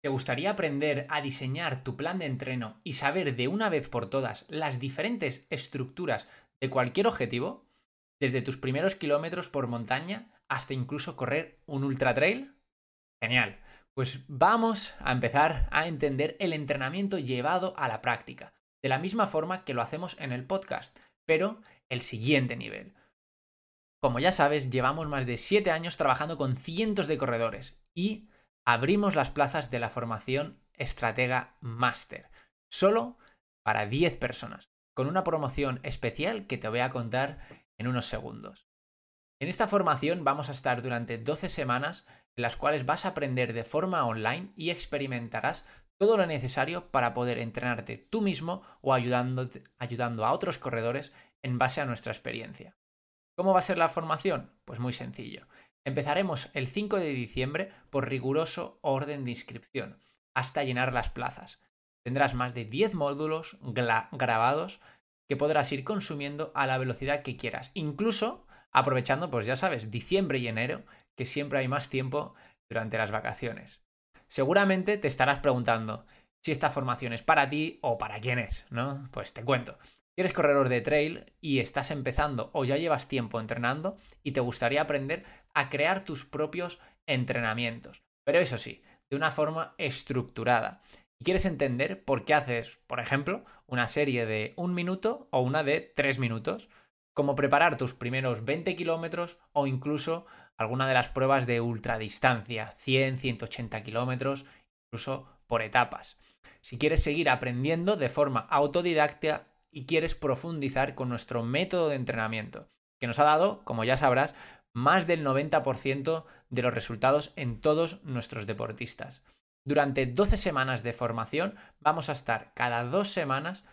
¿Te gustaría aprender a diseñar tu plan de entreno y saber de una vez por todas las diferentes estructuras de cualquier objetivo? Desde tus primeros kilómetros por montaña hasta incluso correr un ultra trail? Genial. Pues vamos a empezar a entender el entrenamiento llevado a la práctica, de la misma forma que lo hacemos en el podcast, pero el siguiente nivel. Como ya sabes, llevamos más de 7 años trabajando con cientos de corredores y abrimos las plazas de la formación Estratega Master, solo para 10 personas, con una promoción especial que te voy a contar en unos segundos. En esta formación vamos a estar durante 12 semanas en las cuales vas a aprender de forma online y experimentarás todo lo necesario para poder entrenarte tú mismo o ayudando, a otros corredores en base a nuestra experiencia. ¿Cómo va a ser la formación? Pues muy sencillo. Empezaremos el 5 de diciembre por riguroso orden de inscripción, hasta llenar las plazas. Tendrás más de 10 módulos grabados que podrás ir consumiendo a la velocidad que quieras, incluso aprovechando, pues ya sabes, diciembre y enero, que siempre hay más tiempo durante las vacaciones. Seguramente te estarás preguntando si esta formación es para ti o para quién es, ¿no? Pues te cuento. Eres corredor de trail y estás empezando o ya llevas tiempo entrenando y te gustaría aprender a crear tus propios entrenamientos, pero eso sí, de una forma estructurada. Y quieres entender por qué haces, por ejemplo, una serie de un minuto o una de tres minutos, como preparar tus primeros 20 kilómetros o incluso alguna de las pruebas de ultradistancia, 100, 180 kilómetros, incluso por etapas. Si quieres seguir aprendiendo de forma autodidacta, y quieres profundizar con nuestro método de entrenamiento, que nos ha dado, como ya sabrás, más del 90% de los resultados en todos nuestros deportistas. Durante 12 semanas de formación vamos a estar cada dos semanas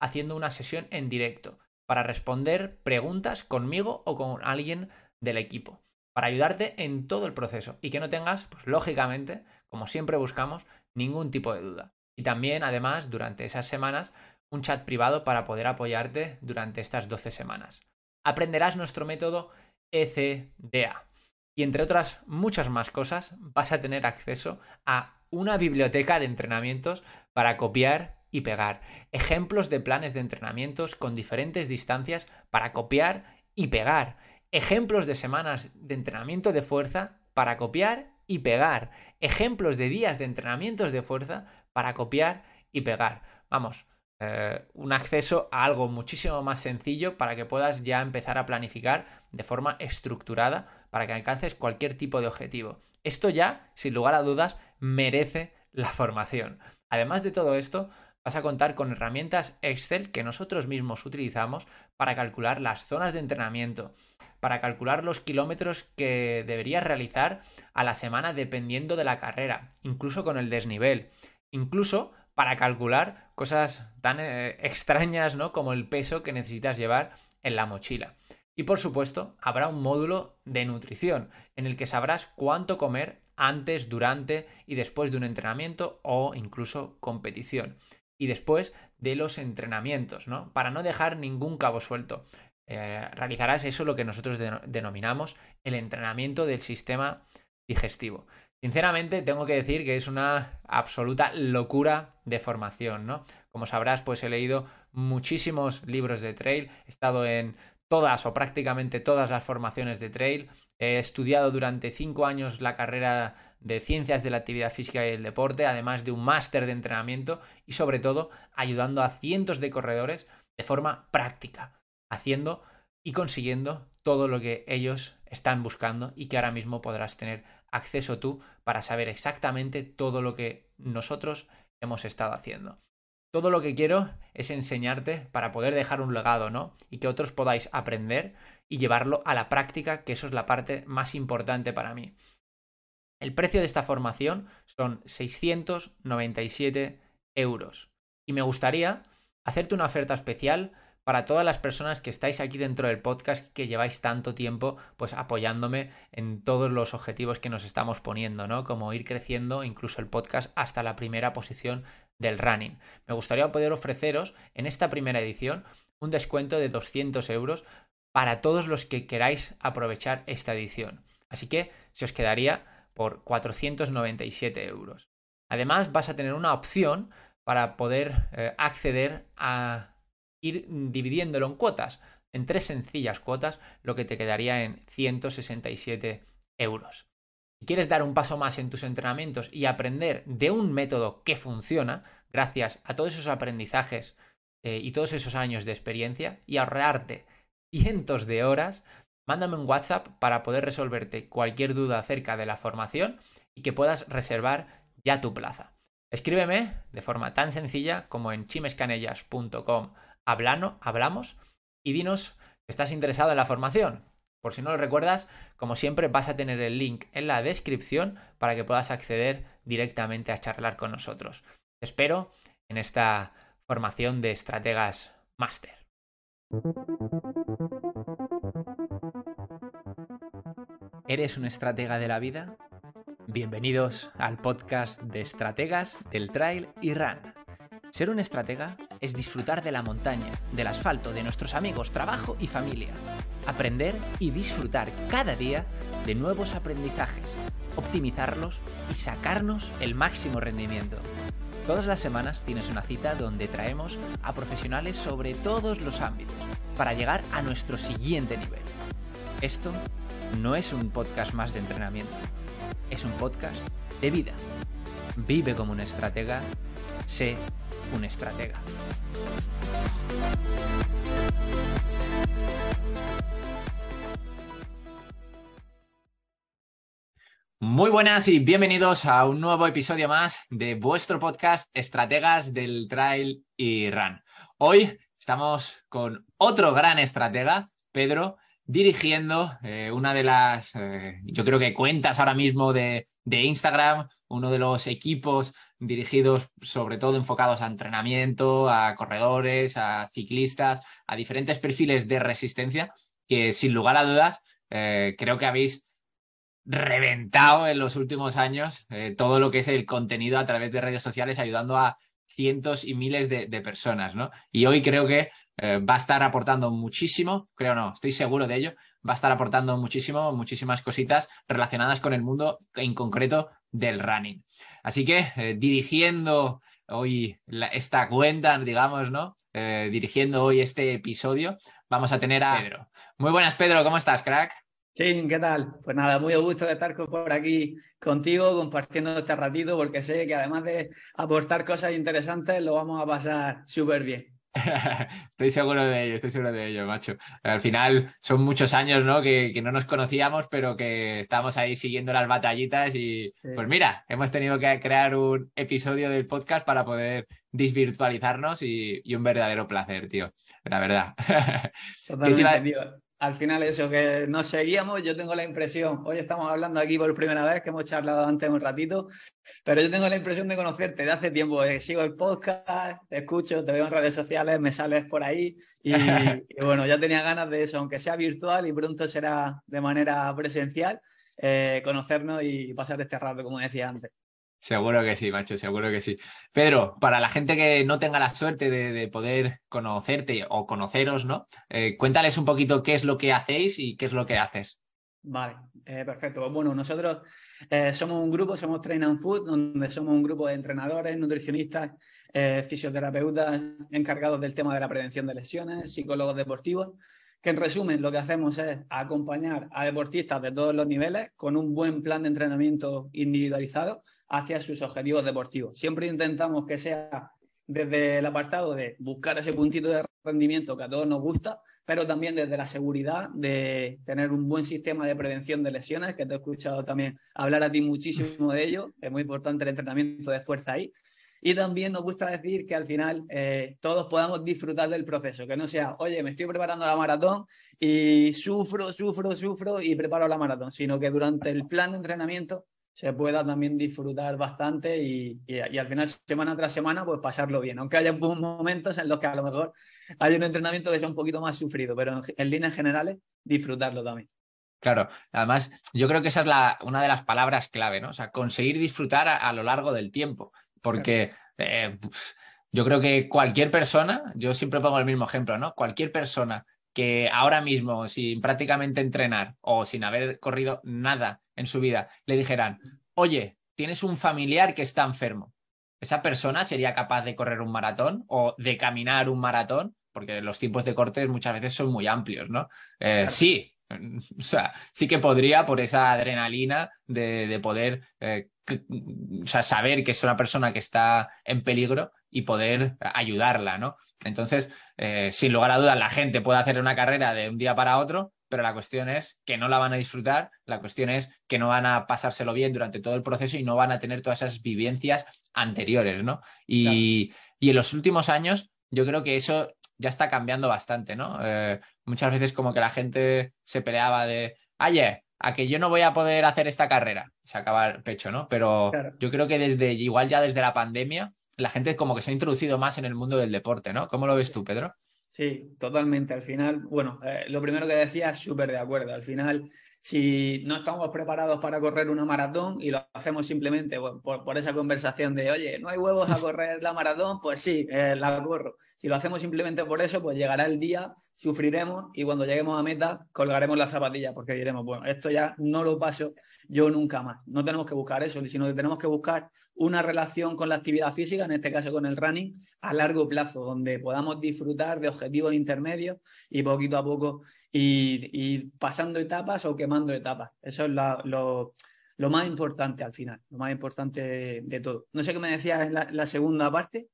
haciendo una sesión en directo para responder preguntas conmigo o con alguien del equipo, para ayudarte en todo el proceso y que no tengas, pues lógicamente, como siempre buscamos, ningún tipo de duda. Y también, además, durante esas semanas un chat privado para poder apoyarte durante estas 12 semanas. Aprenderás nuestro método ECDA. Y entre otras muchas más cosas, vas a tener acceso a una biblioteca de entrenamientos para copiar y pegar. Ejemplos de planes de entrenamientos con diferentes distancias para copiar y pegar. Ejemplos de semanas de entrenamiento de fuerza para copiar y pegar. Ejemplos de días de entrenamientos de fuerza para copiar y pegar. Vamos, eh, un acceso a algo muchísimo más sencillo para que puedas ya empezar a planificar de forma estructurada para que alcances cualquier tipo de objetivo. Esto ya, sin lugar a dudas, merece la formación. Además de todo esto, vas a contar con herramientas Excel que nosotros mismos utilizamos para calcular las zonas de entrenamiento, para calcular los kilómetros que deberías realizar a la semana dependiendo de la carrera, incluso con el desnivel, incluso para calcular cosas tan eh, extrañas ¿no? como el peso que necesitas llevar en la mochila. Y por supuesto, habrá un módulo de nutrición en el que sabrás cuánto comer antes, durante y después de un entrenamiento o incluso competición. Y después de los entrenamientos, ¿no? Para no dejar ningún cabo suelto. Eh, realizarás eso lo que nosotros denominamos el entrenamiento del sistema digestivo. Sinceramente, tengo que decir que es una absoluta locura de formación, ¿no? Como sabrás, pues he leído muchísimos libros de trail, he estado en todas o prácticamente todas las formaciones de trail, he estudiado durante cinco años la carrera de ciencias de la actividad física y el deporte, además de un máster de entrenamiento y sobre todo ayudando a cientos de corredores de forma práctica, haciendo y consiguiendo todo lo que ellos están buscando y que ahora mismo podrás tener acceso tú para saber exactamente todo lo que nosotros hemos estado haciendo. Todo lo que quiero es enseñarte para poder dejar un legado, ¿no? Y que otros podáis aprender y llevarlo a la práctica, que eso es la parte más importante para mí. El precio de esta formación son 697 euros. Y me gustaría hacerte una oferta especial para todas las personas que estáis aquí dentro del podcast, que lleváis tanto tiempo pues apoyándome en todos los objetivos que nos estamos poniendo, ¿no? Como ir creciendo incluso el podcast hasta la primera posición del running. Me gustaría poder ofreceros en esta primera edición un descuento de 200 euros para todos los que queráis aprovechar esta edición. Así que se os quedaría por 497 euros. Además, vas a tener una opción para poder eh, acceder a ir dividiéndolo en cuotas, en tres sencillas cuotas, lo que te quedaría en 167 euros. Si quieres dar un paso más en tus entrenamientos y aprender de un método que funciona, gracias a todos esos aprendizajes eh, y todos esos años de experiencia, y ahorrarte cientos de horas, mándame un WhatsApp para poder resolverte cualquier duda acerca de la formación y que puedas reservar ya tu plaza. Escríbeme de forma tan sencilla como en chimescanellas.com hablamos y dinos que estás interesado en la formación. Por si no lo recuerdas, como siempre vas a tener el link en la descripción para que puedas acceder directamente a charlar con nosotros. Te espero en esta formación de estrategas máster. ¿Eres un estratega de la vida? Bienvenidos al podcast de estrategas del trail y run. Ser un estratega es disfrutar de la montaña, del asfalto, de nuestros amigos, trabajo y familia. Aprender y disfrutar cada día de nuevos aprendizajes, optimizarlos y sacarnos el máximo rendimiento. Todas las semanas tienes una cita donde traemos a profesionales sobre todos los ámbitos para llegar a nuestro siguiente nivel. Esto no es un podcast más de entrenamiento es un podcast de vida. Vive como un estratega, sé un estratega. Muy buenas y bienvenidos a un nuevo episodio más de vuestro podcast Estrategas del Trail y Run. Hoy estamos con otro gran estratega, Pedro, dirigiendo eh, una de las, eh, yo creo que cuentas ahora mismo de, Instagram, uno de los equipos dirigidos sobre todo enfocados a entrenamiento, a corredores, a ciclistas, a diferentes perfiles de resistencia, que sin lugar a dudas eh, creo que habéis reventado en los últimos años todo lo que es el contenido a través de redes sociales, ayudando a cientos y miles de, de personas, ¿no? Y hoy creo que eh, va a estar aportando muchísimo, creo no, estoy seguro de ello, va a estar aportando muchísimo, muchísimas cositas relacionadas con el mundo en concreto del running. Así que eh, dirigiendo hoy esta cuenta, digamos, ¿no? Eh, dirigiendo hoy este episodio, vamos a tener a Pedro. Muy buenas, Pedro, ¿cómo estás, crack? Sí, ¿qué tal? Pues nada, muy a gusto de estar por aquí contigo, compartiendo este ratito, porque sé que además de aportar cosas interesantes, lo vamos a pasar súper bien. estoy seguro de ello, estoy seguro de ello, macho. Al final son muchos años, ¿no? Que, no nos conocíamos, pero que estamos ahí siguiendo las batallitas y pues mira, hemos tenido que crear un episodio del podcast para poder desvirtualizarnos y, y un verdadero placer, tío. La verdad. Totalmente, al final eso, que nos seguíamos, yo tengo la impresión, hoy estamos hablando aquí por primera vez, que hemos charlado antes un ratito, pero yo tengo la impresión de conocerte de hace tiempo, eh, sigo el podcast, te escucho, te veo en redes sociales, me sales por ahí y, bueno, ya tenía ganas de eso, aunque sea virtual y pronto será de manera presencial, eh, conocernos y pasar este rato, como decía antes. Seguro que sí, macho, seguro que sí. Pedro, para la gente que no tenga la suerte de, poder conocerte o conoceros, ¿no? Eh, cuéntales un poquito qué es lo que hacéis y qué es lo que haces. Vale, eh, perfecto. Pues bueno, nosotros eh, somos un grupo, somos Train and Food, donde somos un grupo de entrenadores, nutricionistas, fisioterapeutas encargados del tema de la prevención de lesiones, psicólogos deportivos, que en resumen lo que hacemos es acompañar a deportistas de todos los niveles con un buen plan de entrenamiento individualizado hacia sus objetivos deportivos. Siempre intentamos que sea desde el apartado de buscar ese puntito de rendimiento que a todos nos gusta, pero también desde la seguridad de tener un buen sistema de prevención de lesiones, que te he escuchado también hablar a ti muchísimo de ello, es muy importante el entrenamiento de fuerza ahí. Y también nos gusta decir que al final eh, todos podamos disfrutar del proceso, que no sea, oye, me estoy preparando la maratón y sufro, sufro, sufro y preparo la maratón, sino que durante el plan de entrenamiento se pueda también disfrutar bastante y, al final, semana tras semana, pues pasarlo bien. Aunque haya momentos en los que a lo mejor hay un entrenamiento que sea un poquito más sufrido, pero en, líneas generales, disfrutarlo también. Claro, además yo creo que esa es la, una de las palabras clave, ¿no? O sea, conseguir disfrutar a, lo largo del tiempo, porque eh, yo creo que cualquier persona, yo siempre pongo el mismo ejemplo, ¿no? Cualquier persona que ahora mismo, sin prácticamente entrenar o sin haber corrido nada en su vida, le dijeran, oye, tienes un familiar que está enfermo. ¿Esa persona sería capaz de correr un maratón o de caminar un maratón? Porque los tiempos de cortes muchas veces son muy amplios, ¿no? Eh, sí, o sea, sí que podría por esa adrenalina de, poder eh, saber que es una persona que está en peligro y poder ayudarla, ¿no? Entonces, eh, sin lugar a dudas, la gente puede hacer una carrera de un día para otro, pero la cuestión es que no la van a disfrutar, la cuestión es que no van a pasárselo bien durante todo el proceso y no van a tener todas esas vivencias anteriores, ¿no? Y, en los últimos años yo creo que eso ya está cambiando bastante, ¿no? Eh, muchas veces como que la gente se peleaba de, oye, a que yo no voy a poder hacer esta carrera, se acaba el pecho, ¿no? Pero yo creo que desde, igual ya desde la pandemia, la gente como que se ha introducido más en el mundo del deporte, ¿no? ¿Cómo lo ves tú, Pedro? Sí, totalmente. Al final, bueno, eh, lo primero que decía, súper de acuerdo. Al final, si no estamos preparados para correr una maratón y lo hacemos simplemente por, esa conversación de, oye, no hay huevos a correr la maratón, pues sí, eh, la corro. Si lo hacemos simplemente por eso, pues llegará el día, sufriremos y cuando lleguemos a meta colgaremos las zapatillas porque diremos, bueno, esto ya no lo paso yo nunca más. No tenemos que buscar eso, sino que tenemos que buscar una relación con la actividad física, en este caso con el running, a largo plazo, donde podamos disfrutar de objetivos intermedios y poquito a poco ir, pasando etapas o quemando etapas. Eso es lo, más importante al final, lo más importante de, todo. No sé qué me decías en la segunda parte.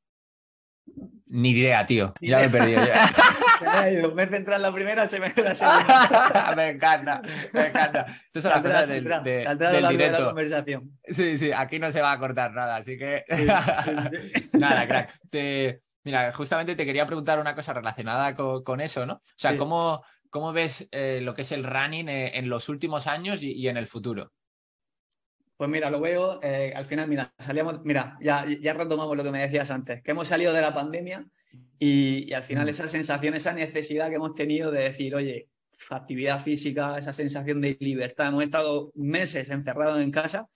Ni idea, tío. Ya me he perdido. Ya. me he centrado en la primera, se me la segunda. me encanta, me encanta. Estas son las cosas del, de, del directo. La conversación. Sí, sí, aquí no se va a cortar nada, así que. nada, crack. Mira, justamente te quería preguntar una cosa relacionada con, eso, ¿no? O sea, ¿cómo, ¿cómo ves eh, lo que es el running eh, en los últimos años y en el futuro? Pues mira, lo veo, eh, al final, mira, salíamos, mira, ya, ya retomamos lo que me decías antes, que hemos salido de la pandemia y, al final mm. esa sensación, esa necesidad que hemos tenido de decir, oye, actividad física, esa sensación de libertad, hemos estado meses encerrados en casa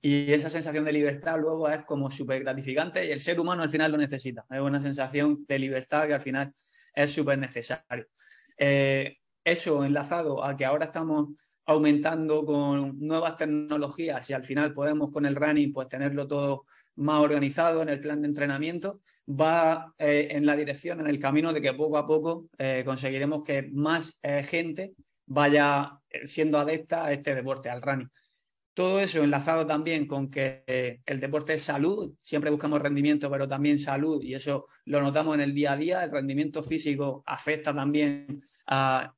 y esa sensación de libertad luego es como súper gratificante y el ser humano al final lo necesita, es una sensación de libertad que al final es súper necesario. Eh, eso enlazado a que ahora estamos aumentando con nuevas tecnologías y al final podemos con el running pues tenerlo todo más organizado en el plan de entrenamiento, va eh, en la dirección, en el camino de que poco a poco eh, conseguiremos que más eh, gente vaya siendo adepta a este deporte, al running. Todo eso enlazado también con que el deporte es salud, siempre buscamos rendimiento, pero también salud, y eso lo notamos en el día a día, el rendimiento físico afecta también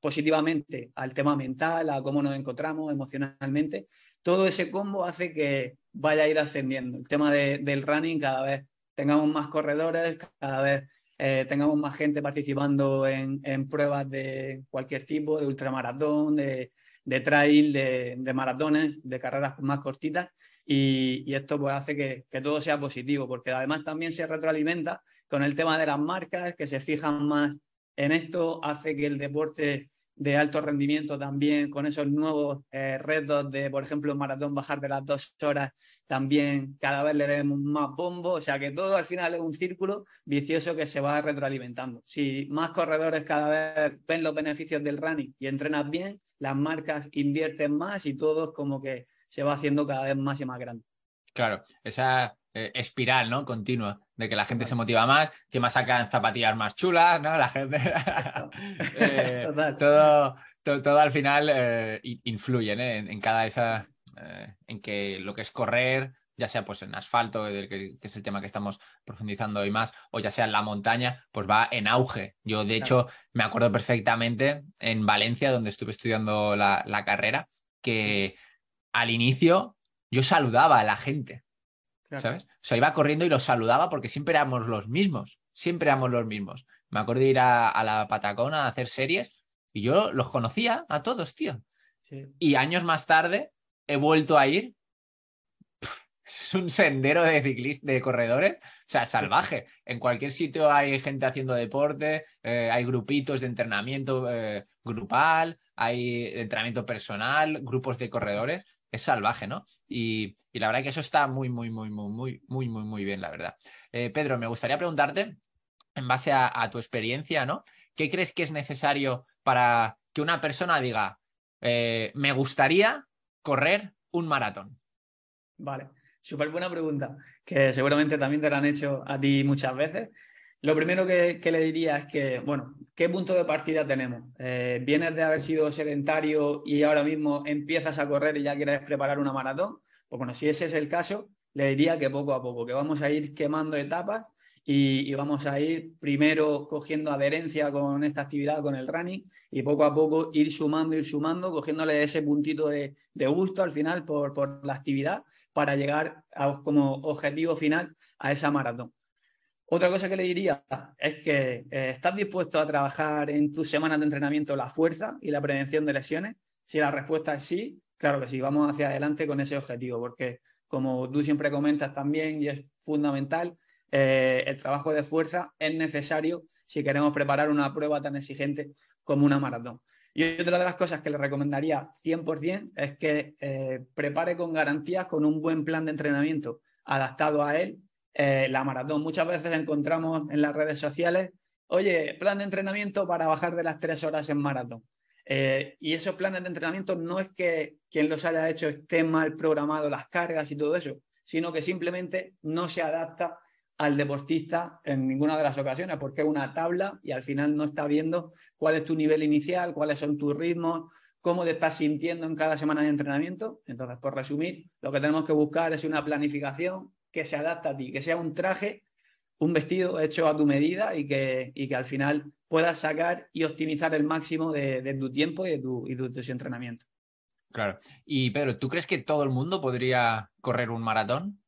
positivamente al tema mental, a cómo nos encontramos emocionalmente. Todo ese combo hace que vaya a ir ascendiendo. El tema del running, cada vez tengamos más corredores, cada vez eh, tengamos más gente participando en, pruebas de cualquier tipo, de ultramaratón, de, trail, de, maratones, de carreras más cortitas. Y, esto pues hace que, todo sea positivo, porque además también se retroalimenta con el tema de las marcas, que se fijan más en esto hace que el deporte de alto rendimiento también, con esos nuevos eh, retos de, por ejemplo, maratón bajar de las dos horas, también cada vez le demos más bombo, o sea que todo al final es un círculo vicioso que se va retroalimentando. Si más corredores cada vez ven los beneficios del running y entrenas bien, las marcas invierten más y todo como que se va haciendo cada vez más y más grande. Claro, esa eh, espiral, ¿no? Continua, de que la gente se motiva más, que más sacan zapatillas más chulas, ¿no? La gente... Eh, todo, todo, al final eh, influye en, cada esa... en que lo que es correr, ya sea pues en asfalto, que, es el tema que estamos profundizando hoy más, o ya sea en la montaña, pues va en auge. Yo, de hecho, me acuerdo perfectamente en Valencia, donde estuve estudiando la, la carrera, que al inicio yo saludaba a la gente. ¿Sabes? O sea, iba corriendo y los saludaba porque siempre éramos los mismos. Siempre éramos los mismos. Me acuerdo de ir a, la Patacona a hacer series y yo los conocía a todos, tío. Y años más tarde he vuelto a ir. Es un sendero de ciclistas, de corredores, o sea, salvaje. En cualquier sitio hay gente haciendo deporte, eh, hay grupitos de entrenamiento eh, grupal, hay entrenamiento personal, grupos de corredores es salvaje, ¿no? Y, la verdad que eso está muy, muy, muy, muy, muy, muy, muy, muy bien, la verdad. Eh, Pedro, me gustaría preguntarte, en base a, tu experiencia, ¿no? ¿Qué crees que es necesario para que una persona diga, eh, me gustaría correr un maratón? Vale. súper buena pregunta, que seguramente también te la han hecho a ti muchas veces. Lo primero que, le diría es que, bueno, ¿qué punto de partida tenemos? Eh, ¿Vienes de haber sido sedentario y ahora mismo empiezas a correr y ya quieres preparar una maratón? Pues bueno, si ese es el caso, le diría que poco a poco, que vamos a ir quemando etapas y, vamos a ir primero cogiendo adherencia con esta actividad, con el running, y poco a poco ir sumando, ir sumando, cogiéndole ese puntito de, gusto al final por, la actividad para llegar como objetivo final a esa maratón. Otra cosa que le diría es que eh, estás dispuesto a trabajar en tus semanas de entrenamiento la fuerza y la prevención de lesiones. Si la respuesta es sí, claro que sí, vamos hacia adelante con ese objetivo, porque como tú siempre comentas también y es fundamental, eh, el trabajo de fuerza es necesario si queremos preparar una prueba tan exigente como una maratón. Y otra de las cosas que le recomendaría 100% es que eh, prepare con garantías, con un buen plan de entrenamiento adaptado a él eh, la maratón. Muchas veces encontramos en las redes sociales, oye, plan de entrenamiento para bajar de las tres horas en maratón. Eh, y esos planes de entrenamiento no es que quien los haya hecho esté mal programado las cargas y todo eso, sino que simplemente no se adapta al deportista en ninguna de las ocasiones, porque es una tabla y al final no está viendo cuál es tu nivel inicial, cuáles son tus ritmos, cómo te estás sintiendo en cada semana de entrenamiento. Entonces, por resumir, lo que tenemos que buscar es una planificación que se adapta a ti, que sea un traje, un vestido hecho a tu medida y que, y que al final puedas sacar y optimizar el máximo de, tu tiempo y de tu, y tu, entrenamiento. Claro. Y Pedro, ¿tú crees que todo el mundo podría correr un maratón?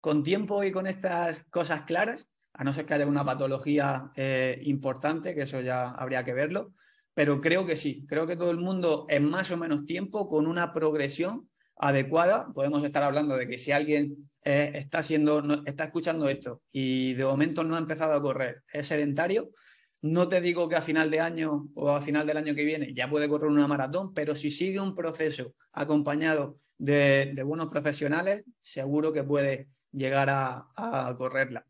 Con tiempo y con estas cosas claras, a no ser que haya una patología eh, importante, que eso ya habría que verlo, pero creo que sí, creo que todo el mundo en más o menos tiempo, con una progresión adecuada, podemos estar hablando de que si alguien eh, está, siendo, está escuchando esto y de momento no ha empezado a correr, es sedentario, no te digo que a final de año o a final del año que viene ya puede correr una maratón, pero si sigue un proceso acompañado de, buenos profesionales, seguro que puede llegar a, correrla.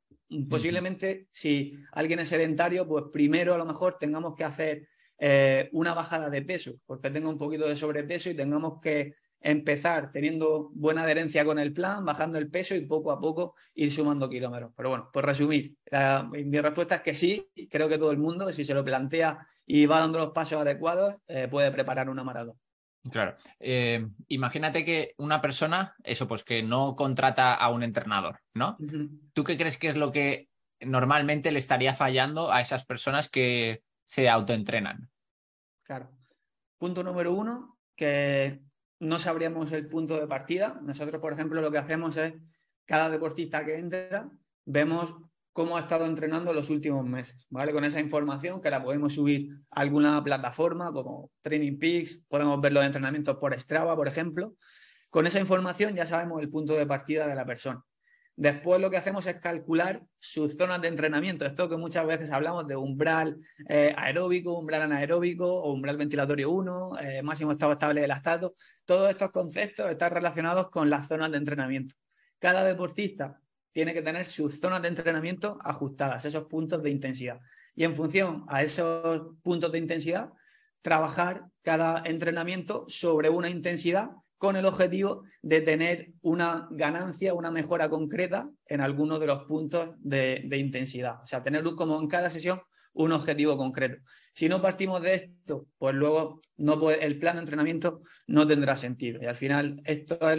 Posiblemente si alguien es sedentario, pues primero a lo mejor tengamos que hacer eh, una bajada de peso, porque tenga un poquito de sobrepeso y tengamos que empezar teniendo buena adherencia con el plan, bajando el peso y poco a poco ir sumando kilómetros. Pero bueno, por resumir, mi respuesta es que sí, creo que todo el mundo, si se lo plantea y va dando los pasos adecuados, eh, puede preparar una maratón. Claro. Eh, imagínate que una persona, eso pues que no contrata a un entrenador, ¿no? ¿Tú qué crees que es lo que normalmente le estaría fallando a esas personas que se autoentrenan? Claro. Punto número uno, que no sabríamos el punto de partida. Nosotros, por ejemplo, lo que hacemos es, cada deportista que entra, vemos cómo ha estado entrenando los últimos meses, ¿vale? Con esa información que la podemos subir a alguna plataforma como Training Peaks, podemos ver los entrenamientos por Strava, por ejemplo. Con esa información ya sabemos el punto de partida de la persona. Después lo que hacemos es calcular sus zonas de entrenamiento. Esto que muchas veces hablamos de umbral eh, aeróbico, umbral anaeróbico umbral ventilatorio 1, eh, máximo estado estable del lactato. Todos estos conceptos están relacionados con las zonas de entrenamiento. Cada deportista tiene que tener sus zonas de entrenamiento ajustadas, esos puntos de intensidad. Y en función a esos puntos de intensidad, trabajar cada entrenamiento sobre una intensidad con el objetivo de tener una ganancia, una mejora concreta en algunos de los puntos de, intensidad. O sea, tener como en cada sesión un objetivo concreto. Si no partimos de esto, pues luego el plan de entrenamiento no tendrá sentido. Y al final esto es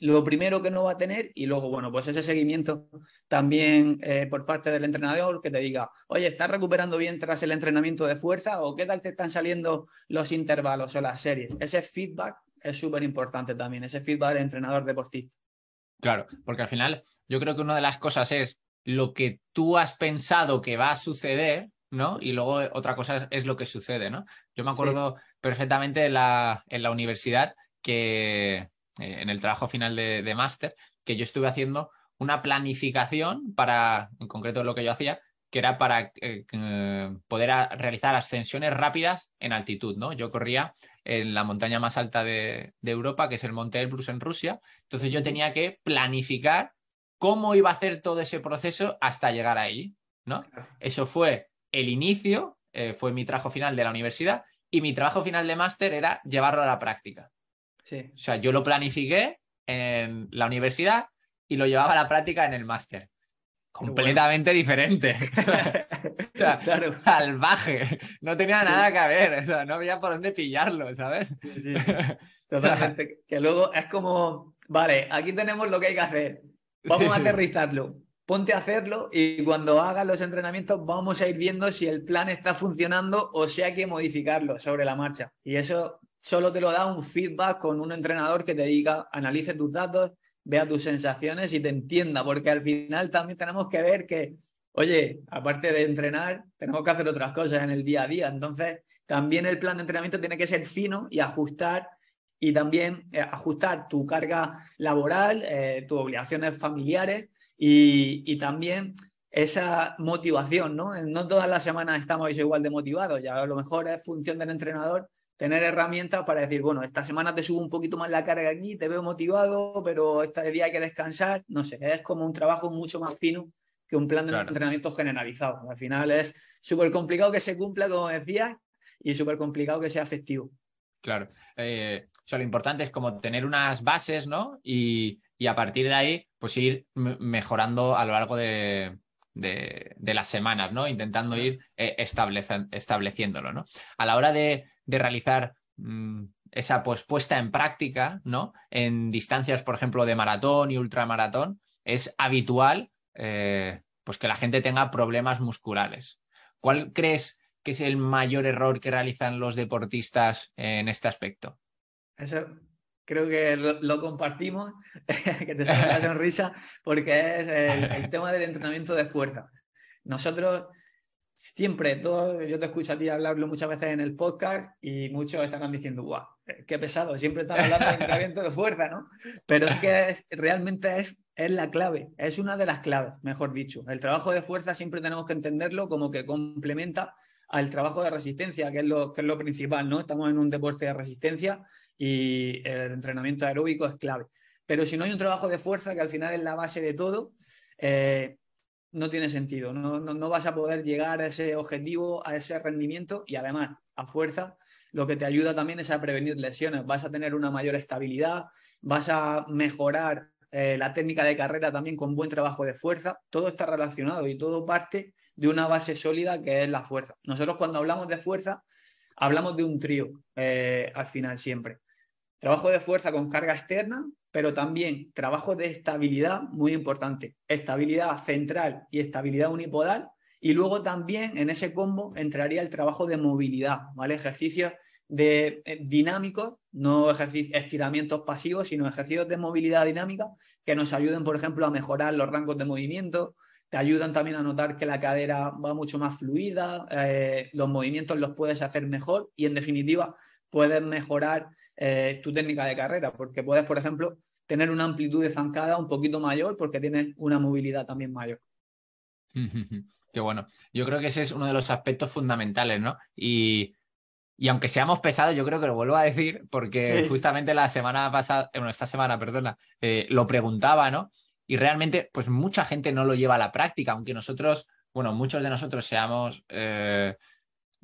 lo primero que no va a tener y luego, bueno, pues ese seguimiento también eh, por parte del entrenador que te diga, oye, ¿estás recuperando bien tras el entrenamiento de fuerza o qué tal te están saliendo los intervalos o las series? Ese feedback es súper importante también, ese feedback del entrenador deportista. Claro, porque al final yo creo que una de las cosas es lo que tú has pensado que va a suceder, ¿no? Y luego otra cosa es, lo que sucede, ¿no? Yo me acuerdo perfectamente en la, en la, universidad que eh, en el trabajo final de, de máster, que yo estuve haciendo una planificación para, en concreto lo que yo hacía, que era para eh, poder realizar ascensiones rápidas en altitud, ¿no? Yo corría en la montaña más alta de, Europa, que es el Monte Elbrus en Rusia, entonces yo tenía que planificar cómo iba a hacer todo ese proceso hasta llegar ahí, ¿no? Eso fue el inicio, eh, fue mi trabajo final de la universidad y mi trabajo final de máster era llevarlo a la práctica. Sí. O sea, yo lo planifiqué en la universidad y lo llevaba a la práctica en el máster. Completamente diferente. claro. Salvaje. No tenía nada que ver. no había por dónde pillarlo, ¿sabes? Sí, Totalmente. que luego es como, vale, aquí tenemos lo que hay que hacer. Vamos a aterrizarlo. Ponte a hacerlo y cuando hagas los entrenamientos vamos a ir viendo si el plan está funcionando o si hay que modificarlo sobre la marcha. Y eso solo te lo da un feedback con un entrenador que te diga, analice tus datos, vea tus sensaciones y te entienda, porque al final también tenemos que ver que, oye, aparte de entrenar, tenemos que hacer otras cosas en el día a día. Entonces, también el plan de entrenamiento tiene que ser fino y ajustar y también eh, ajustar tu carga laboral, eh, tus obligaciones familiares y, y, también esa motivación, ¿no? No todas las semanas estamos igual de motivados, ya a lo mejor es función del entrenador tener herramientas para decir, bueno, esta semana te subo un poquito más la carga aquí, te veo motivado, pero este día hay que descansar. No sé, es como un trabajo mucho más fino que un plan de entrenamiento generalizado. Al final es súper complicado que se cumpla, como decías, y súper complicado que sea efectivo. Claro. Eh, o sea, lo importante es como tener unas bases, ¿no? Y, a partir de ahí, pues ir mejorando a lo largo de, las semanas, ¿no? Intentando ir eh, estableciéndolo, ¿no? A la hora de, de realizar mm, esa pues, puesta en práctica, ¿no? En distancias, por ejemplo, de maratón y ultramaratón, es habitual eh, pues que la gente tenga problemas musculares. ¿Cuál crees que es el mayor error que realizan los deportistas en este aspecto? Eso creo que lo, compartimos, que te salga la sonrisa, porque es el tema del entrenamiento de fuerza. Nosotros siempre, todo, yo te escucho a ti hablarlo muchas veces en el podcast y muchos estarán diciendo, guau, qué pesado, siempre están hablando de entrenamiento de fuerza, ¿no? Pero es que realmente es, es la clave, es una de las claves, mejor dicho. El trabajo de fuerza siempre tenemos que entenderlo como que complementa al trabajo de resistencia, que es lo, que es lo principal, ¿no? Estamos en un deporte de resistencia y el entrenamiento aeróbico es clave. Pero si no hay un trabajo de fuerza, que al final es la base de todo, eh, no tiene sentido. No, no, vas a poder llegar a ese objetivo, a ese rendimiento y además a fuerza lo que te ayuda también es a prevenir lesiones. Vas a tener una mayor estabilidad, vas a mejorar eh, la técnica de carrera también con buen trabajo de fuerza. Todo está relacionado y todo parte de una base sólida que es la fuerza. Nosotros cuando hablamos de fuerza, hablamos de un trío eh, al final siempre. Trabajo de fuerza con carga externa, pero también trabajo de estabilidad muy importante. Estabilidad central y estabilidad unipodal. Y luego también en ese combo entraría el trabajo de movilidad, ¿vale? Ejercicios de, eh, dinámicos, no estiramientos pasivos, sino ejercicios de movilidad dinámica que nos ayuden, por ejemplo, a mejorar los rangos de movimiento, te ayudan también a notar que la cadera va mucho más fluida, eh, los movimientos los puedes hacer mejor y en definitiva puedes mejorar eh, tu técnica de carrera, porque puedes, por ejemplo, tener una amplitud de zancada un poquito mayor porque tienes una movilidad también mayor. Qué bueno. Yo creo que ese es uno de los aspectos fundamentales, ¿no? Y, aunque seamos pesados, yo creo que lo vuelvo a decir porque justamente la semana pasada, bueno, esta semana, perdona, eh, lo preguntaba, ¿no? Y realmente, pues mucha gente no lo lleva a la práctica, aunque nosotros, bueno, muchos de nosotros seamos eh,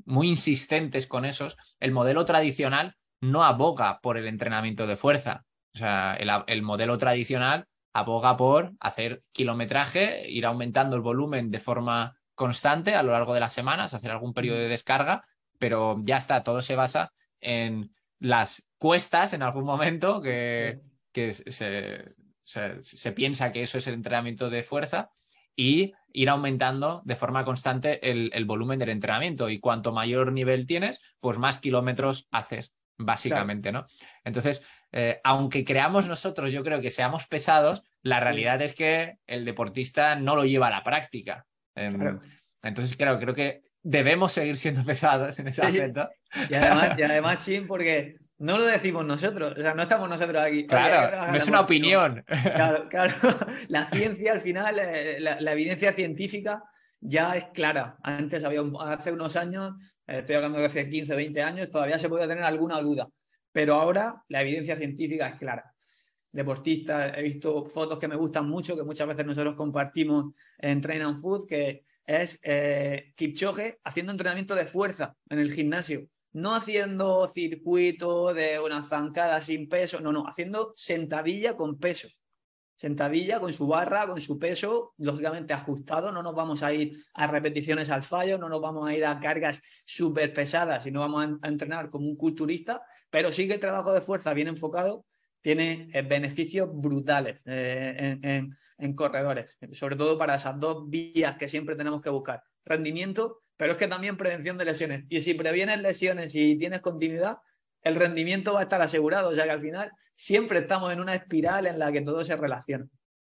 muy insistentes con esos, el modelo tradicional no aboga por el entrenamiento de fuerza. O sea, el, modelo tradicional aboga por hacer kilometraje, ir aumentando el volumen de forma constante a lo largo de las semanas, hacer algún periodo de descarga, pero ya está, todo se basa en las cuestas en algún momento que, se, piensa que eso es el entrenamiento de fuerza y ir aumentando de forma constante el, el, volumen del entrenamiento. Y cuanto mayor nivel tienes, pues más kilómetros haces básicamente, ¿no? Entonces, eh, aunque creamos nosotros, yo creo que seamos pesados, la realidad es que el deportista no lo lleva a la práctica. Em, entonces, claro, creo que debemos seguir siendo pesados en ese aspecto. Y además, y además, Chin, porque no lo decimos nosotros, o sea, no estamos nosotros aquí. Claro, no es una opinión. Claro, claro. La ciencia, al final, eh, la, evidencia científica ya es clara. Antes, había hace unos años, estoy hablando de hace 15, 20 años, todavía se puede tener alguna duda, pero ahora la evidencia científica es clara. Deportistas, he visto fotos que me gustan mucho, que muchas veces nosotros compartimos en Train and Food, que es eh, Kipchoge haciendo entrenamiento de fuerza en el gimnasio. no haciendo circuito de una zancada sin peso, no, no, haciendo sentadilla con peso. Sentadilla con su barra, con su peso, lógicamente ajustado, no nos vamos a ir a repeticiones al fallo, no nos vamos a ir a cargas súper pesadas y no vamos a entrenar como un culturista, pero sí que el trabajo de fuerza bien enfocado tiene eh, beneficios brutales eh, en, corredores, sobre todo para esas dos vías que siempre tenemos que buscar, rendimiento, pero es que también prevención de lesiones. Y si previenes lesiones y tienes continuidad, el rendimiento va a estar asegurado, o sea que al final siempre estamos en una espiral en la que todo se relaciona.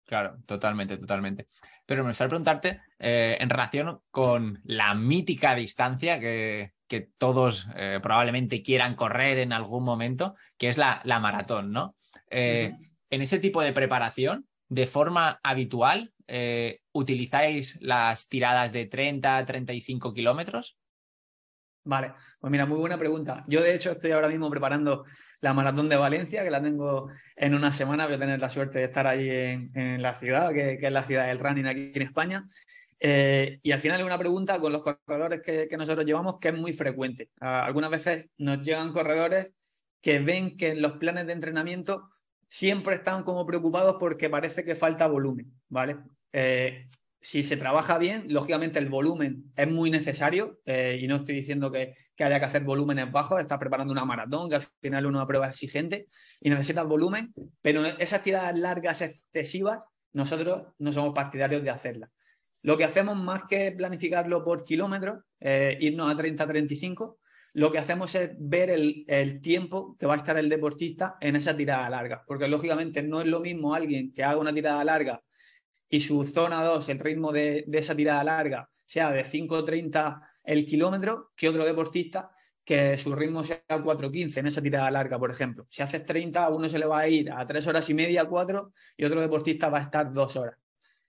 Claro, totalmente, totalmente. Pero me gustaría preguntarte eh, en relación con la mítica distancia que, que todos probablemente quieran correr en algún momento, que es la, la maratón, ¿no? Eh, en ese tipo de preparación, de forma habitual, eh, ¿utilizáis las tiradas de 30, 35 kilómetros? Vale, pues mira, muy buena pregunta. Yo de hecho estoy ahora mismo preparando la maratón de Valencia, que la tengo en una semana, voy a tener la suerte de estar ahí en, la ciudad, que, es la ciudad del running aquí en España. Eh, y al final es una pregunta con los corredores que, nosotros llevamos que es muy frecuente. algunas veces nos llegan corredores que ven que en los planes de entrenamiento siempre están como preocupados porque parece que falta volumen, ¿vale? Eh, si se trabaja bien, lógicamente el volumen es muy necesario eh, y no estoy diciendo que, haya que hacer volúmenes bajos, estás preparando una maratón, que al final es una prueba exigente y necesitas volumen, pero esas tiradas largas excesivas, nosotros no somos partidarios de hacerlas. Lo que hacemos más que planificarlo por kilómetros, eh, irnos a 30-35, lo que hacemos es ver el, tiempo que va a estar el deportista en esa tirada larga, porque lógicamente no es lo mismo alguien que haga una tirada larga y su zona 2, el ritmo de, esa tirada larga, sea de 5.30 el kilómetro, que otro deportista que su ritmo sea 4.15 en esa tirada larga, por ejemplo. Si haces 30, uno se le va a ir a 3 horas y media, 4, y otro deportista va a estar 2 horas.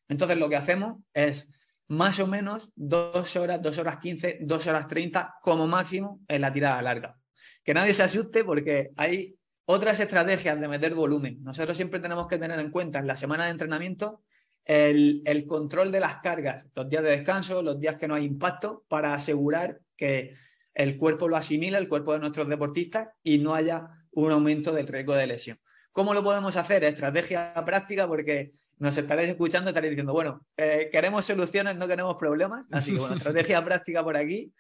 Entonces lo que hacemos es más o menos dos horas, dos horas quince, dos horas treinta como máximo en la tirada larga. Que nadie se asuste porque hay otras estrategias de meter volumen. Nosotros siempre tenemos que tener en cuenta en la semana de entrenamiento el, el, control de las cargas, los días de descanso, los días que no hay impacto, para asegurar que el cuerpo lo asimila, el cuerpo de nuestros deportistas, y no haya un aumento del riesgo de lesión. ¿Cómo lo podemos hacer? Estrategia práctica, porque nos estaréis escuchando, estaréis diciendo, bueno, eh, queremos soluciones, no queremos problemas. Así que, bueno, estrategia práctica por aquí.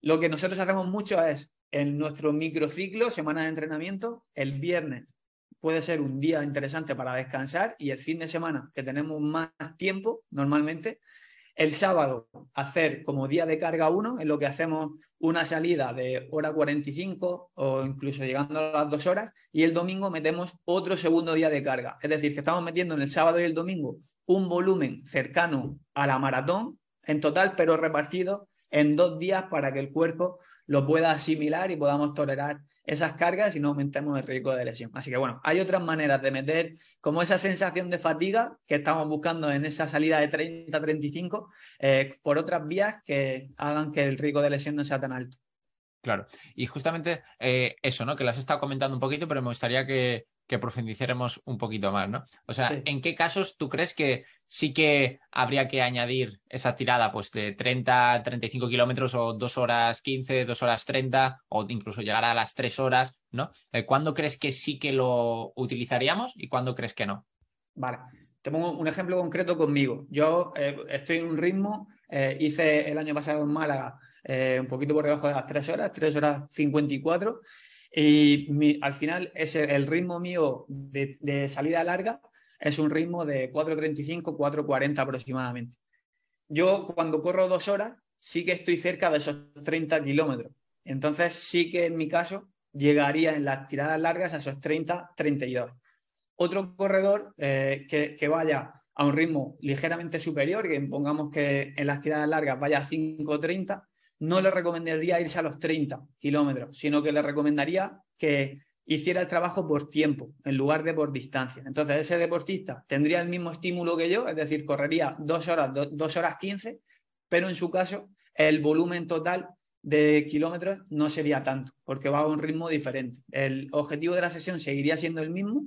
Lo que nosotros hacemos mucho es en nuestro microciclo, semana de entrenamiento, el viernes puede ser un día interesante para descansar y el fin de semana, que tenemos más tiempo normalmente, el sábado hacer como día de carga 1, en lo que hacemos una salida de hora 45 o incluso llegando a las dos horas, y el domingo metemos otro segundo día de carga. Es decir, que estamos metiendo en el sábado y el domingo un volumen cercano a la maratón en total, pero repartido en dos días para que el cuerpo lo pueda asimilar y podamos tolerar esas cargas y no aumentemos el riesgo de lesión. Así que bueno, hay otras maneras de meter como esa sensación de fatiga que estamos buscando en esa salida de 30-35 eh, por otras vías que hagan que el riesgo de lesión no sea tan alto. Claro, y justamente eh, eso, ¿no? Que las he estado comentando un poquito, pero me gustaría que, que profundicemos un poquito más, ¿no? O sea, ¿en qué casos tú crees que sí que habría que añadir esa tirada pues de 30, 35 kilómetros o 2 horas 15, 2 horas 30 o incluso llegar a las 3 horas, ¿no? Eh, ¿Cuándo crees que sí que lo utilizaríamos y cuándo crees que no? Vale, te pongo un ejemplo concreto conmigo. Yo eh, estoy en un ritmo, eh, hice el año pasado en Málaga un poquito por debajo de las 3 horas, 3 horas 54 y al final ese, el ritmo mío de, salida larga es un ritmo de 4.35, 4.40 aproximadamente. Yo cuando corro dos horas sí que estoy cerca de esos 30 kilómetros. Entonces sí que en mi caso llegaría en las tiradas largas a esos 30, 32. Otro corredor eh, que, que, vaya a un ritmo ligeramente superior, que pongamos que en las tiradas largas vaya a 5.30, no le recomendaría irse a los 30 kilómetros, sino que le recomendaría que hiciera el trabajo por tiempo en lugar de por distancia. Entonces, ese deportista tendría el mismo estímulo que yo, es decir, correría dos horas, dos horas 15, pero en su caso el volumen total de kilómetros no sería tanto, porque va a un ritmo diferente. El objetivo de la sesión seguiría siendo el mismo,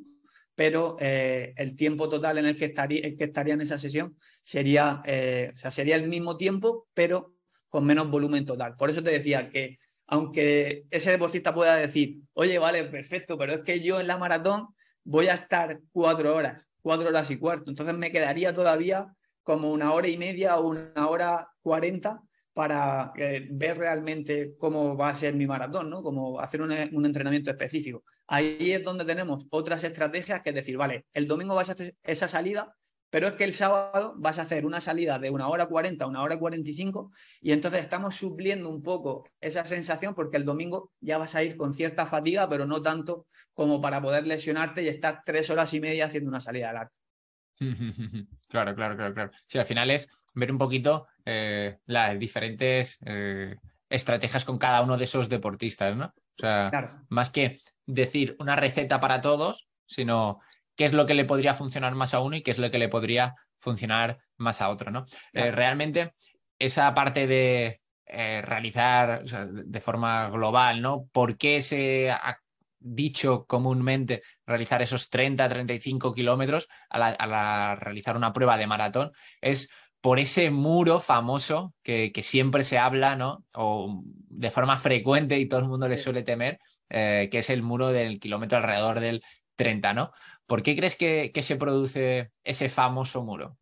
pero eh, el tiempo total en el que estaría, que estaría en esa sesión sería, eh, o sea, sería el mismo tiempo, pero con menos volumen total. Por eso te decía que aunque ese deportista pueda decir, oye, vale, perfecto, pero es que yo en la maratón voy a estar cuatro horas, cuatro horas y cuarto, entonces me quedaría todavía como una hora y media o una hora cuarenta para eh, ver realmente cómo va a ser mi maratón, ¿no? Como hacer un, entrenamiento específico. Ahí es donde tenemos otras estrategias que es decir, vale, el domingo vas a hacer esa salida, pero es que el sábado vas a hacer una salida de una hora 40 a una hora 45 y entonces estamos supliendo un poco esa sensación porque el domingo ya vas a ir con cierta fatiga, pero no tanto como para poder lesionarte y estar tres horas y media haciendo una salida larga. Claro, claro, claro, claro. Sí, al final es ver un poquito eh, las diferentes eh, estrategias con cada uno de esos deportistas, ¿no? O sea, más que decir una receta para todos, sino qué es lo que le podría funcionar más a uno y qué es lo que le podría funcionar más a otro, ¿no? Eh, realmente, esa parte de realizar de forma global, ¿no? ¿Por qué se dicho comúnmente realizar esos 30, 35 kilómetros a, realizar una prueba de maratón es por ese muro famoso que, siempre se habla, ¿no? O de forma frecuente y todo el mundo le suele temer, eh, que es el muro del kilómetro alrededor del 30, ¿no? ¿Por qué crees que, se produce ese famoso muro?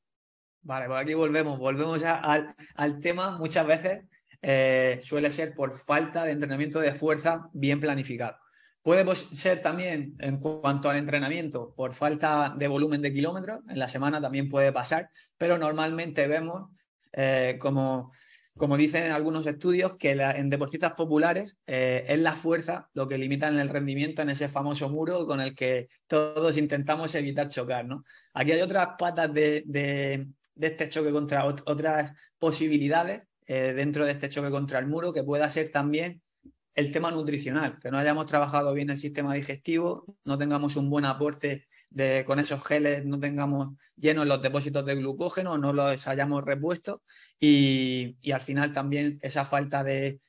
Vale, pues aquí volvemos, volvemos al, tema. Muchas veces eh, suele ser por falta de entrenamiento de fuerza bien planificado. Puede ser también en cuanto al entrenamiento por falta de volumen de kilómetros, en la semana también puede pasar, pero normalmente vemos, eh, como, como dicen en algunos estudios, que en deportistas populares eh, es la fuerza lo que limita el rendimiento en ese famoso muro con el que todos intentamos evitar chocar. ¿no? Aquí hay otras patas de, este choque contra otras posibilidades eh, dentro de este choque contra el muro, que pueda ser también el tema nutricional, que no hayamos trabajado bien el sistema digestivo, no tengamos un buen aporte de, con esos geles, no tengamos llenos los depósitos de glucógeno, no los hayamos repuesto y, al final también esa falta de,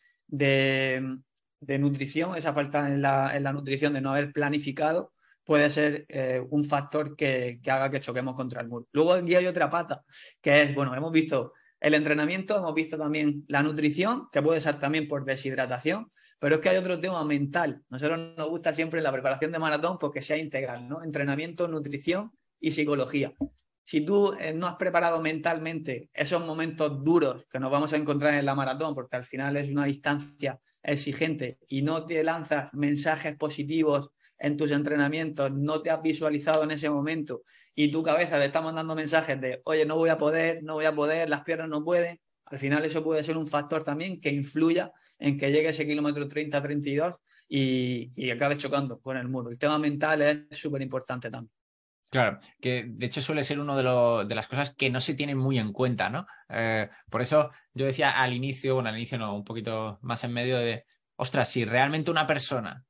nutrición, esa falta en la, nutrición de no haber planificado puede ser eh, un factor que, que, haga que choquemos contra el muro. Luego aquí hay otra pata, que es, bueno, hemos visto el entrenamiento, hemos visto también la nutrición, que puede ser también por deshidratación, pero es que hay otro tema mental. Nosotros nos gusta siempre la preparación de maratón porque sea integral, ¿no? Entrenamiento, nutrición y psicología. Si tú eh, no has preparado mentalmente esos momentos duros que nos vamos a encontrar en la maratón, porque al final es una distancia exigente y no te lanzas mensajes positivos en tus entrenamientos, no te has visualizado en ese momento y tu cabeza te está mandando mensajes de, oye, no voy a poder, no voy a poder, las piernas no pueden, al final eso puede ser un factor también que influya en que llegue ese kilómetro 30-32 y, y acabe chocando con el muro. El tema mental es súper importante también. Claro, que de hecho suele ser una de, de, las cosas que no se tienen muy en cuenta, ¿no? Eh, por eso yo decía al inicio, bueno, al inicio no, un poquito más en medio de, ostras, si realmente una persona,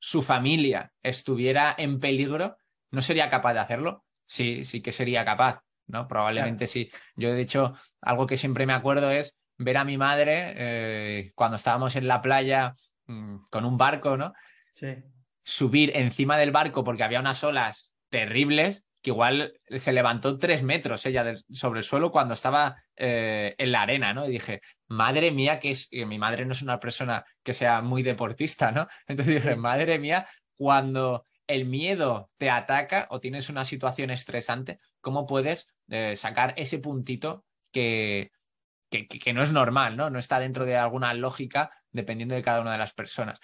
su familia estuviera en peligro, ¿no sería capaz de hacerlo? Sí, sí que sería capaz. ¿No? Probablemente sí. Yo, de hecho, algo que siempre me acuerdo es ver a mi madre eh, cuando estábamos en la playa mm, con un barco, ¿no? Sí. Subir encima del barco porque había unas olas terribles que igual se levantó tres metros ella sobre el suelo cuando estaba eh, en la arena, ¿no? Y dije, madre mía, que es, mi madre no es una persona que sea muy deportista, ¿no? Entonces dije, madre mía, cuando el miedo te ataca o tienes una situación estresante, ¿cómo puedes eh, sacar ese puntito que, que, no es normal, ¿no? No está dentro de alguna lógica dependiendo de cada una de las personas.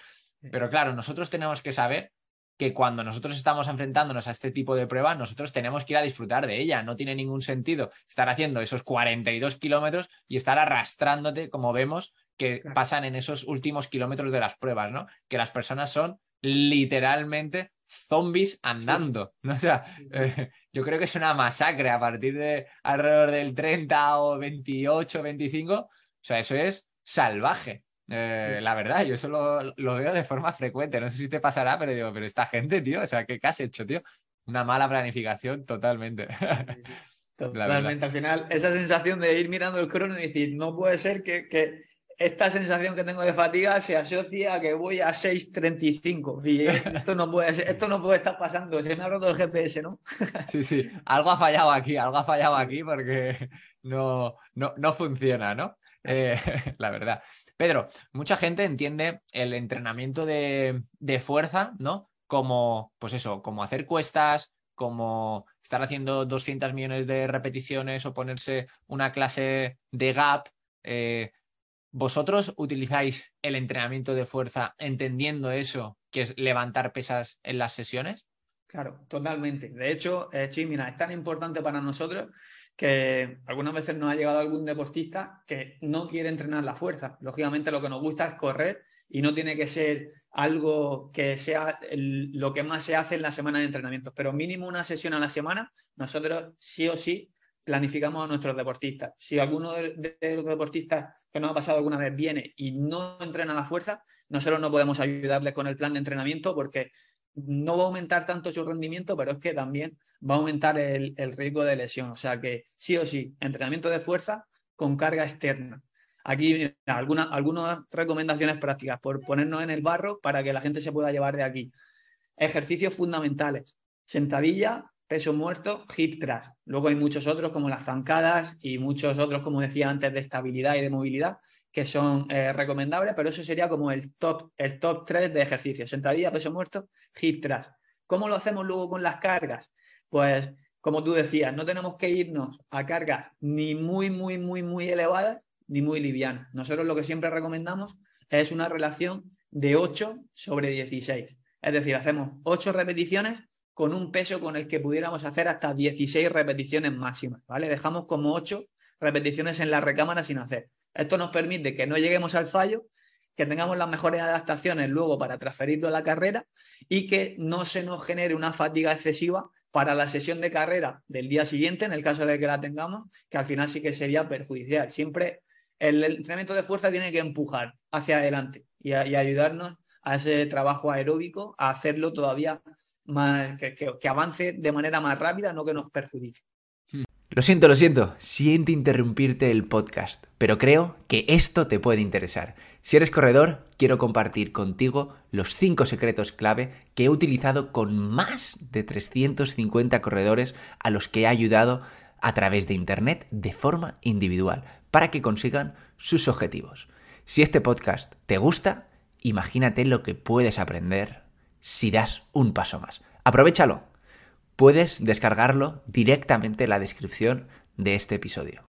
Pero claro, nosotros tenemos que saber que cuando nosotros estamos enfrentándonos a este tipo de pruebas, nosotros tenemos que ir a disfrutar de ella. No tiene ningún sentido estar haciendo esos 42 kilómetros y estar arrastrándote, como vemos que pasan en esos últimos kilómetros de las pruebas, ¿no? Que las personas son literalmente zombies andando. ¿no? O sea, eh, yo creo que es una masacre a partir de alrededor del 30 o 28, 25. O sea, eso es salvaje. Eh, la verdad, yo eso lo, veo de forma frecuente. No sé si te pasará, pero digo, pero esta gente, tío, o sea, ¿qué, has hecho, tío? Una mala planificación totalmente. Totalmente. Al final, esa sensación de ir mirando el crono y decir, no puede ser que, que esta sensación que tengo de fatiga se asocia a que voy a 6.35 y esto no puede esto no puede estar pasando, se me ha roto el GPS, ¿no? Sí, sí, algo ha fallado aquí, algo ha fallado aquí porque no, no, no funciona, ¿no? eh, la verdad. Pedro, mucha gente entiende el entrenamiento de, de, fuerza, ¿no? Como, pues eso, como hacer cuestas, como estar haciendo 200 millones de repeticiones o ponerse una clase de gap. Eh, ¿Vosotros utilizáis el entrenamiento de fuerza entendiendo eso, que es levantar pesas en las sesiones? Claro, totalmente. De hecho, eh, mira, es tan importante para nosotros que algunas veces nos ha llegado algún deportista que no quiere entrenar la fuerza. Lógicamente lo que nos gusta es correr y no tiene que ser algo que sea lo que más se hace en la semana de entrenamiento, pero mínimo una sesión a la semana, nosotros sí o sí planificamos a nuestros deportistas. Si alguno de, los deportistas que nos ha pasado alguna vez viene y no entrena la fuerza, nosotros no podemos ayudarle con el plan de entrenamiento porque no va a aumentar tanto su rendimiento, pero es que también va a aumentar el, riesgo de lesión. O sea que sí o sí, entrenamiento de fuerza con carga externa. Aquí algunas, algunas recomendaciones prácticas por ponernos en el barro para que la gente se pueda llevar de aquí. Ejercicios fundamentales. Sentadilla, peso muerto, hip thrust. Luego hay muchos otros como las zancadas y muchos otros, como decía antes, de estabilidad y de movilidad que son eh, recomendables, pero eso sería como el top, el top 3 de ejercicios. Sentadilla, peso muerto, hip thrust. ¿Cómo lo hacemos luego con las cargas? Pues, como tú decías, no tenemos que irnos a cargas ni muy, muy, muy, muy elevadas, ni muy livianas. Nosotros lo que siempre recomendamos es una relación de 8 sobre 16. Es decir, hacemos 8 repeticiones con un peso con el que pudiéramos hacer hasta 16 repeticiones máximas, ¿vale? Dejamos como 8 repeticiones en la recámara sin hacer. Esto nos permite que no lleguemos al fallo, que tengamos las mejores adaptaciones luego para transferirlo a la carrera y que no se nos genere una fatiga excesiva para la sesión de carrera del día siguiente, en el caso de que la tengamos, que al final sí que sería perjudicial. Siempre el entrenamiento de fuerza tiene que empujar hacia adelante y, ayudarnos a ese trabajo aeróbico, a hacerlo todavía más, que avance de manera más rápida, no que nos perjudique. Lo siento, lo siento, siento interrumpirte el podcast, pero creo que esto te puede interesar. Si eres corredor, quiero compartir contigo los 5 secretos clave que he utilizado con más de 350 corredores a los que he ayudado a través de Internet de forma individual para que consigan sus objetivos. Si este podcast te gusta, imagínate lo que puedes aprender si das un paso más. Aprovechalo puedes descargarlo directamente en la descripción de este episodio.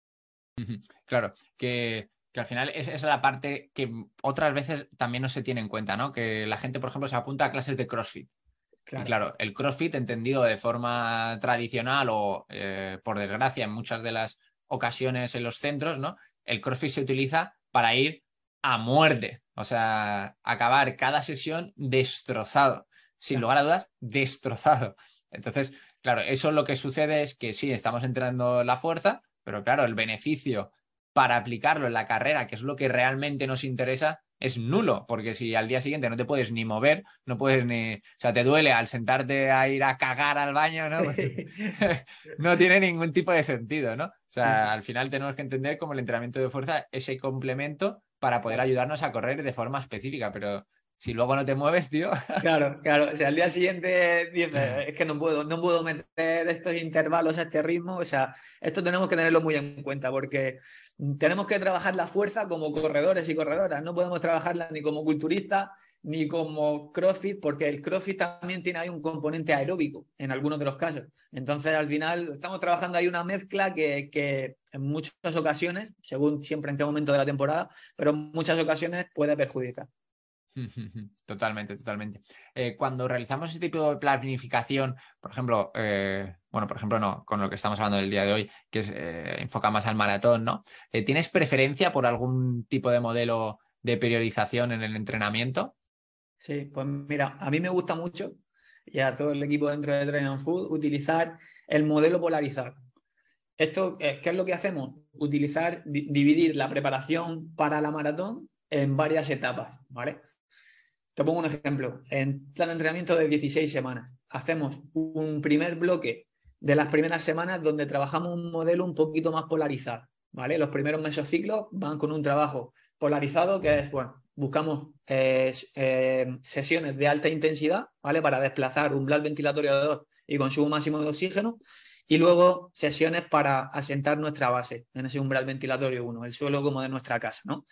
Claro, que, al final esa es la parte que otras veces también no se tiene en cuenta, ¿no? Que la gente, por ejemplo, se apunta a clases de CrossFit. Claro. Y claro, el CrossFit entendido de forma tradicional o, eh, por desgracia, en muchas de las ocasiones en los centros, ¿no? El CrossFit se utiliza para ir a muerte, o sea, acabar cada sesión destrozado, sin lugar a dudas, destrozado. Entonces, claro, eso lo que sucede es que sí, estamos entrenando la fuerza, pero claro, el beneficio para aplicarlo en la carrera, que es lo que realmente nos interesa, es nulo, porque si al día siguiente no te puedes ni mover, no puedes ni, o sea, te duele al sentarte a ir a cagar al baño, ¿no? no tiene ningún tipo de sentido, ¿no? O sea, al final tenemos que entender como el entrenamiento de fuerza ese complemento para poder ayudarnos a correr de forma específica, pero si luego no te mueves, tío. Claro, claro. O sea, al día siguiente dices, es que no puedo, no puedo meter estos intervalos a este ritmo. O sea, esto tenemos que tenerlo muy en cuenta porque tenemos que trabajar la fuerza como corredores y corredoras. No podemos trabajarla ni como culturistas ni como CrossFit, porque el CrossFit también tiene ahí un componente aeróbico en algunos de los casos. Entonces, al final, estamos trabajando ahí una mezcla que, que en muchas ocasiones, según siempre en qué momento de la temporada, pero en muchas ocasiones puede perjudicar. Totalmente, totalmente. Eh, cuando realizamos ese tipo de planificación, por ejemplo, eh, bueno, por ejemplo, no, con lo que estamos hablando del día de hoy, que es, eh, enfoca más al maratón, ¿no? ¿Tienes preferencia por algún tipo de modelo de periodización en el entrenamiento? Sí, pues mira, a mí me gusta mucho, y a todo el equipo dentro de Train Food, utilizar el modelo polarizado. Esto, ¿qué es lo que hacemos? Utilizar, dividir la preparación para la maratón en varias etapas, ¿vale? Te pongo un ejemplo. En plan de entrenamiento de 16 semanas, hacemos un primer bloque de las primeras semanas donde trabajamos un modelo un poquito más polarizado. ¿vale? Los primeros mesociclos van con un trabajo polarizado que es, bueno, buscamos eh, eh, sesiones de alta intensidad ¿vale? para desplazar un umbral ventilatorio de 2 y consumo máximo de oxígeno. Y luego sesiones para asentar nuestra base en ese umbral ventilatorio 1, el suelo como de nuestra casa, ¿no?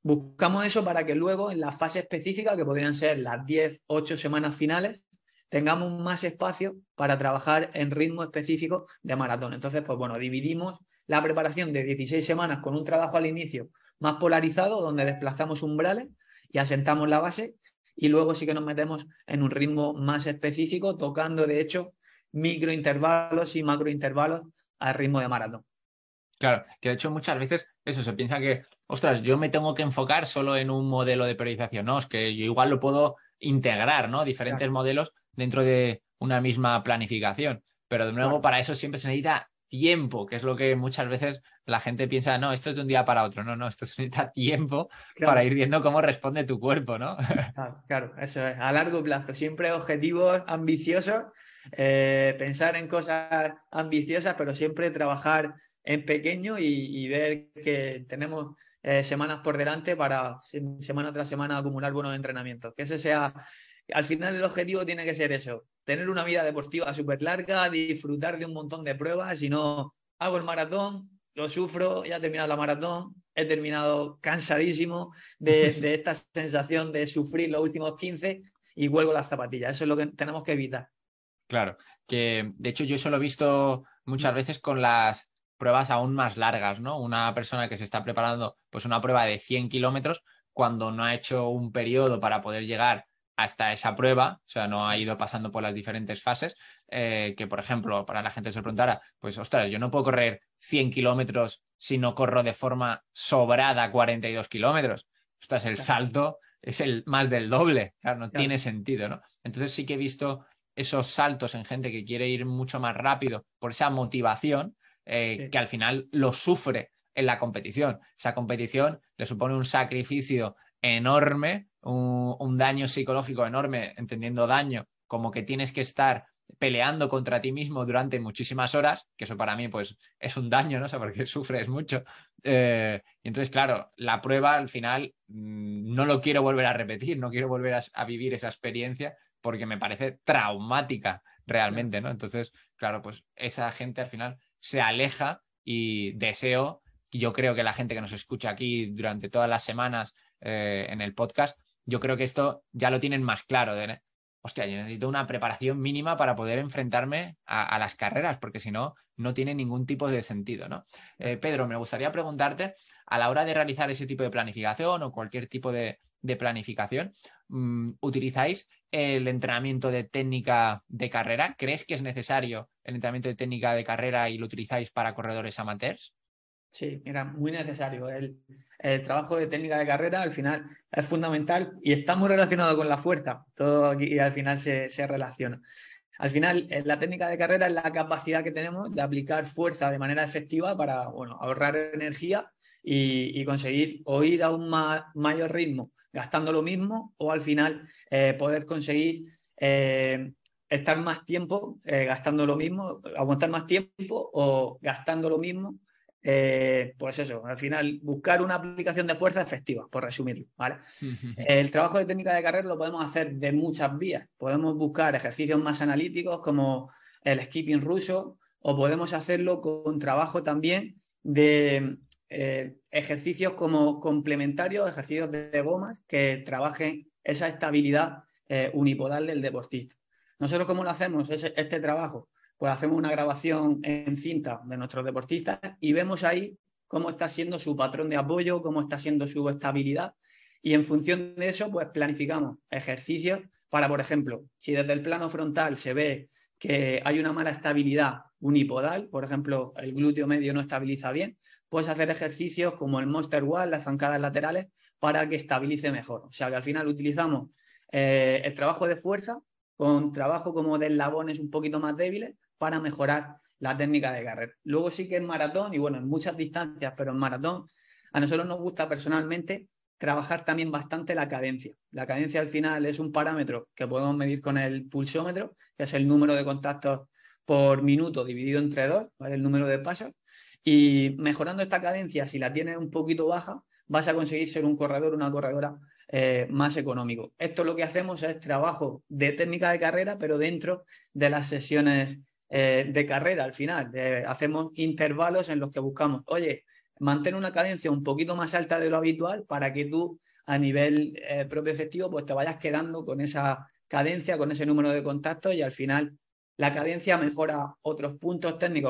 Buscamos eso para que luego en la fase específica, que podrían ser las 10, 8 semanas finales, tengamos más espacio para trabajar en ritmo específico de maratón. Entonces, pues bueno, dividimos la preparación de 16 semanas con un trabajo al inicio más polarizado, donde desplazamos umbrales y asentamos la base, y luego sí que nos metemos en un ritmo más específico, tocando de hecho microintervalos y macrointervalos al ritmo de maratón. Claro, que de hecho muchas veces eso se piensa que, ostras, yo me tengo que enfocar solo en un modelo de periodización, no, es que yo igual lo puedo integrar, ¿no? Diferentes modelos dentro de una misma planificación. Pero de nuevo, para eso siempre se necesita tiempo, que es lo que muchas veces la gente piensa, no, esto es de un día para otro. No, no, esto se necesita tiempo para ir viendo cómo responde tu cuerpo, ¿no? Claro, claro, eso es, a largo plazo. Siempre objetivos ambiciosos, eh, pensar en cosas ambiciosas, pero siempre trabajar en pequeño y, ver que tenemos eh, semanas por delante para semana tras semana acumular buenos entrenamientos. Que ese sea al final el objetivo tiene que ser eso, tener una vida deportiva súper larga, disfrutar de un montón de pruebas, si no hago el maratón, lo sufro, ya he terminado la maratón, he terminado cansadísimo de, esta sensación de sufrir los últimos 15 y vuelvo las zapatillas. Eso es lo que tenemos que evitar. Claro, que de hecho yo eso lo he visto muchas veces con las pruebas aún más largas, ¿no? Una persona que se está preparando pues una prueba de 100 kilómetros cuando no ha hecho un periodo para poder llegar hasta esa prueba, o sea, no ha ido pasando por las diferentes fases, eh, que por ejemplo, para la gente se preguntara, pues ostras, yo no puedo correr 100 kilómetros si no corro de forma sobrada 42 kilómetros. Ostras, el salto es el más del doble, claro, no tiene sentido, ¿no? Entonces sí que he visto esos saltos en gente que quiere ir mucho más rápido por esa motivación eh, que al final lo sufre en la competición. Esa competición le supone un sacrificio enorme, un, daño psicológico enorme, entendiendo daño como que tienes que estar peleando contra ti mismo durante muchísimas horas, que eso para mí pues es un daño, ¿no? O porque sufres mucho. Eh, y entonces, claro, la prueba al final mm, no lo quiero volver a repetir, no quiero volver a, vivir esa experiencia porque me parece traumática realmente, ¿no? Entonces, claro, pues esa gente al final se aleja y deseo, yo creo que la gente que nos escucha aquí durante todas las semanas eh, en el podcast, yo creo que esto ya lo tienen más claro. De, hostia, yo necesito una preparación mínima para poder enfrentarme a, las carreras, porque si no, no tiene ningún tipo de sentido. ¿no? Eh, Pedro, me gustaría preguntarte, a la hora de realizar ese tipo de planificación o cualquier tipo de, planificación, mm, ¿utilizáis el entrenamiento de técnica de carrera? ¿Crees que es necesario el entrenamiento de técnica de carrera y lo utilizáis para corredores amateurs? Sí, mira, muy necesario. El, trabajo de técnica de carrera al final es fundamental y está muy relacionado con la fuerza. Todo aquí al final se, relaciona. Al final, eh, la técnica de carrera es la capacidad que tenemos de aplicar fuerza de manera efectiva para bueno, ahorrar energía y, conseguir o ir a un mayor ritmo gastando lo mismo o al final eh, poder conseguir eh, estar más tiempo gastando lo mismo, aguantar más tiempo o gastando lo mismo eh, pues eso, al final buscar una aplicación de fuerza efectiva, por resumirlo, ¿vale? El trabajo de técnica de carrera lo podemos hacer de muchas vías. Podemos buscar ejercicios más analíticos como el skipping ruso o podemos hacerlo con trabajo también de eh, ejercicios como complementarios, ejercicios de, gomas que trabajen esa estabilidad eh, unipodal del deportista. Nosotros, ¿cómo lo hacemos? este trabajo pues hacemos una grabación en cinta de nuestros deportistas y vemos ahí cómo está siendo su patrón de apoyo, cómo está siendo su estabilidad y en función de eso pues planificamos ejercicios para, por ejemplo, si desde el plano frontal se ve que hay una mala estabilidad unipodal, por ejemplo, el glúteo medio no estabiliza bien, puedes hacer ejercicios como el monster wall, las zancadas laterales, para que estabilice mejor. O sea que al final utilizamos eh, el trabajo de fuerza con trabajo como de eslabones un poquito más débiles para mejorar la técnica de carrera. Luego sí que en maratón, y bueno, en muchas distancias, pero en maratón, a nosotros nos gusta personalmente trabajar también bastante la cadencia. La cadencia al final es un parámetro que podemos medir con el pulsómetro, que es el número de contactos por minuto dividido entre dos, el número de pasos. Y mejorando esta cadencia, si la tienes un poquito baja, vas a conseguir ser un corredor, una corredora eh, más económico. Esto lo que hacemos es trabajo de técnica de carrera, pero dentro de las sesiones de carrera al final. hacemos intervalos en los que buscamos, oye, mantén una cadencia un poquito más alta de lo habitual para que tú a nivel propio efectivo pues te vayas quedando con esa cadencia, con ese número de contactos y al final la cadencia mejora otros puntos técnicos